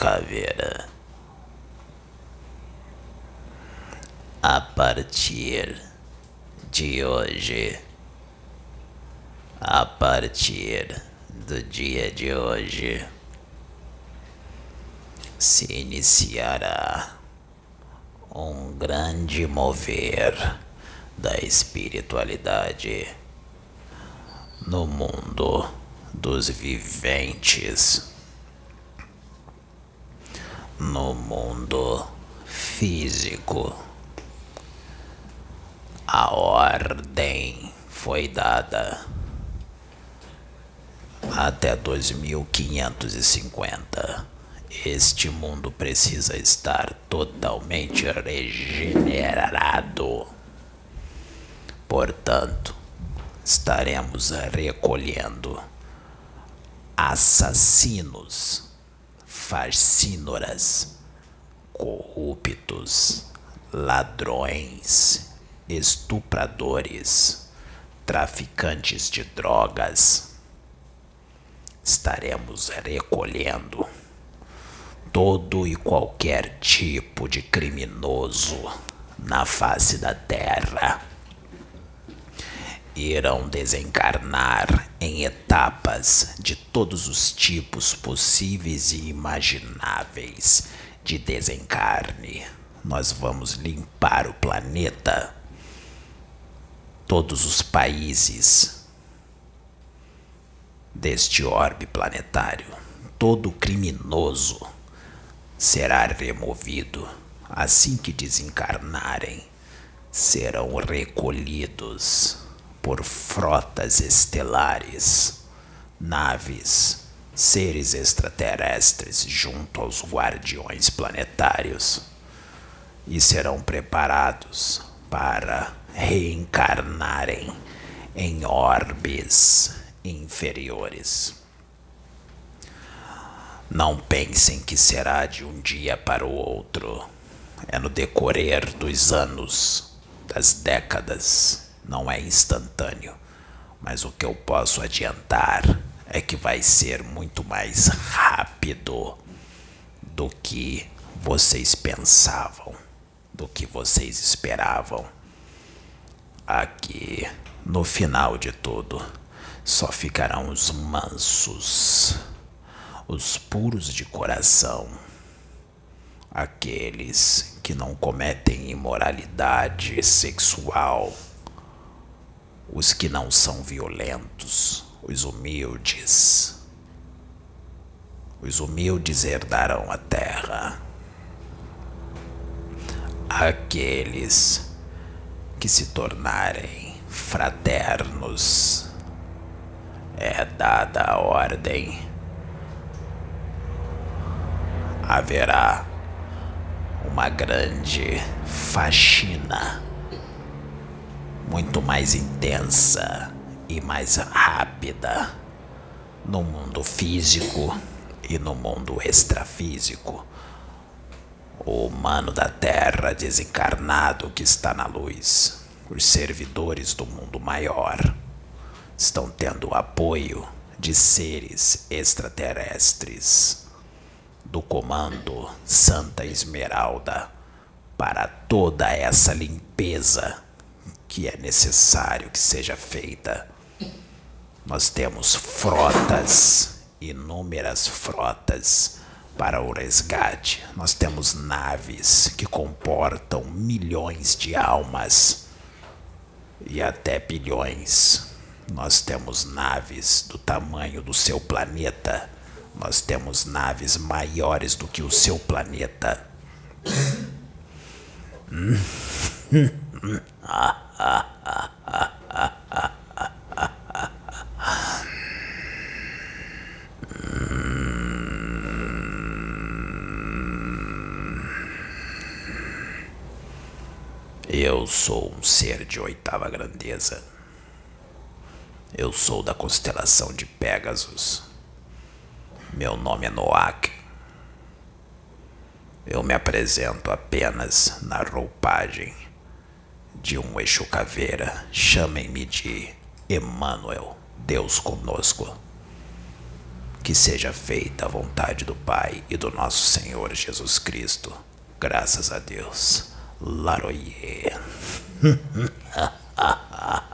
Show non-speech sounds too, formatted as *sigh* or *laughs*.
Caveira. A partir de hoje, a partir do dia de hoje, se iniciará um grande mover da espiritualidade no mundo dos viventes no mundo físico. A ordem foi dada até 2550. Este mundo precisa estar totalmente regenerado. Portanto, estaremos recolhendo assassinos fascínoras, corruptos, ladrões, estupradores, traficantes de drogas. Estaremos recolhendo todo e qualquer tipo de criminoso na face da terra irão desencarnar em etapas de todos os tipos possíveis e imagináveis de desencarne. Nós vamos limpar o planeta, todos os países deste orbe planetário. Todo criminoso será removido assim que desencarnarem. Serão recolhidos por frotas estelares, naves, seres extraterrestres junto aos guardiões planetários e serão preparados para reencarnarem em orbes inferiores. Não pensem que será de um dia para o outro. É no decorrer dos anos, das décadas não é instantâneo, mas o que eu posso adiantar é que vai ser muito mais rápido do que vocês pensavam, do que vocês esperavam. Aqui, no final de tudo, só ficarão os mansos, os puros de coração, aqueles que não cometem imoralidade sexual os que não são violentos, os humildes. Os humildes herdarão a terra. Aqueles que se tornarem fraternos, é dada a ordem. Haverá uma grande faxina muito mais intensa e mais rápida no mundo físico e no mundo extrafísico. O humano da Terra desencarnado que está na luz, os servidores do mundo maior, estão tendo apoio de seres extraterrestres do comando Santa Esmeralda para toda essa limpeza que é necessário que seja feita. Nós temos frotas, inúmeras frotas para o resgate. Nós temos naves que comportam milhões de almas e até bilhões. Nós temos naves do tamanho do seu planeta. Nós temos naves maiores do que o seu planeta. *laughs* ah. Eu sou um ser de oitava grandeza. Eu sou da constelação de Pégasus. Meu nome é Noak. Eu me apresento apenas na roupagem de um eixo caveira. Chamem-me de Emmanuel, Deus conosco. Que seja feita a vontade do Pai e do nosso Senhor Jesus Cristo. Graças a Deus. Laroye. *laughs*